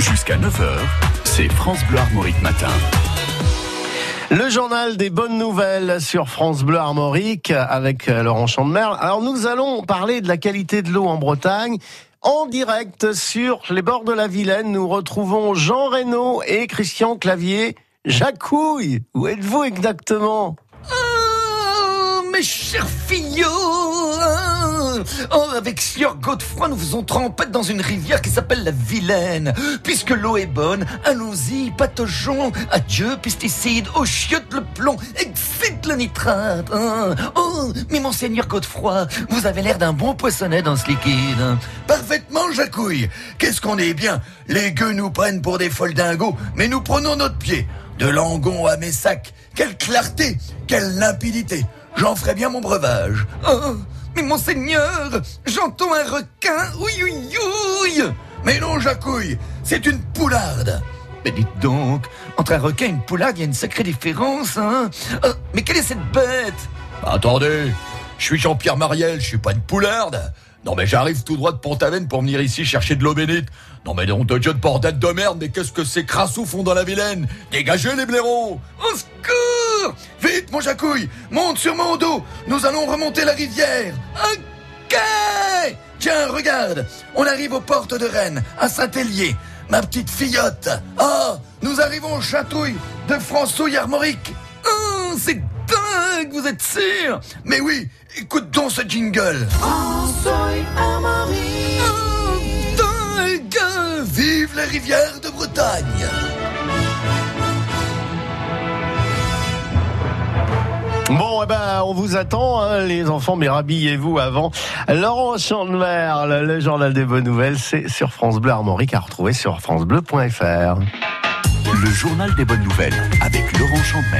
Jusqu'à 9h, c'est France Bleu Armorique Matin. Le journal des bonnes nouvelles sur France Bleu Armorique avec euh, Laurent Chandemerle. Alors nous allons parler de la qualité de l'eau en Bretagne. En direct sur les bords de la Vilaine, nous retrouvons Jean Reynaud et Christian Clavier. Jacouille, où êtes-vous exactement? Oh, mes chers fillots Oh, avec Sieur Godefroy, nous faisons trempette dans une rivière qui s'appelle la Vilaine. Puisque l'eau est bonne, allons-y, pataugeons. Adieu, pesticides, oh, chiotte le plomb, excite le nitrate. hein. Oh, mais monseigneur Godefroy, vous avez l'air d'un bon poissonnet dans ce liquide. Parfaitement, Jacouille. Qu'est-ce qu'on est bien. Les gueux nous prennent pour des folles dingos, mais nous prenons notre pied. De Langon à Messac. Quelle clarté, quelle limpidité. J'en ferai bien mon breuvage. Oh, monseigneur, j'entends un requin. Oui, oui, oui. Mais non, Jacouille, c'est une poularde. Mais dites donc, entre un requin et une poularde, il y a une sacrée différence, hein Euh, Mais quelle est cette bête? Attendez, je suis Jean-Pierre Mariel, je suis pas une poularde. Non mais j'arrive tout droit de Pont-Aven pour venir ici chercher de l'eau bénite. Non mais non de Dieu de bordel de merde, mais qu'est-ce que ces crassous font dans la Vilaine? Dégagez les blaireaux Au secours Vite mon Jacouille, monte sur mon dos, nous allons remonter la rivière. Ok Tiens, regarde, on arrive aux portes de Rennes, à Saint-Hélier. Ma petite fillotte. Ah, nous arrivons au châtouille de François Armorique. Oh, c'est dingue, vous êtes sûr? Mais oui, écoute donc ce jingle. Oh, dingue Vive les rivières de Bretagne Bon, eh ben, on vous attend, hein, les enfants, mais rhabillez-vous avant. Laurent Chandemerle, le journal des bonnes nouvelles, c'est sur France Bleu Armorique à retrouver sur francebleu.fr. Le journal des bonnes nouvelles avec Laurent Chandemerle.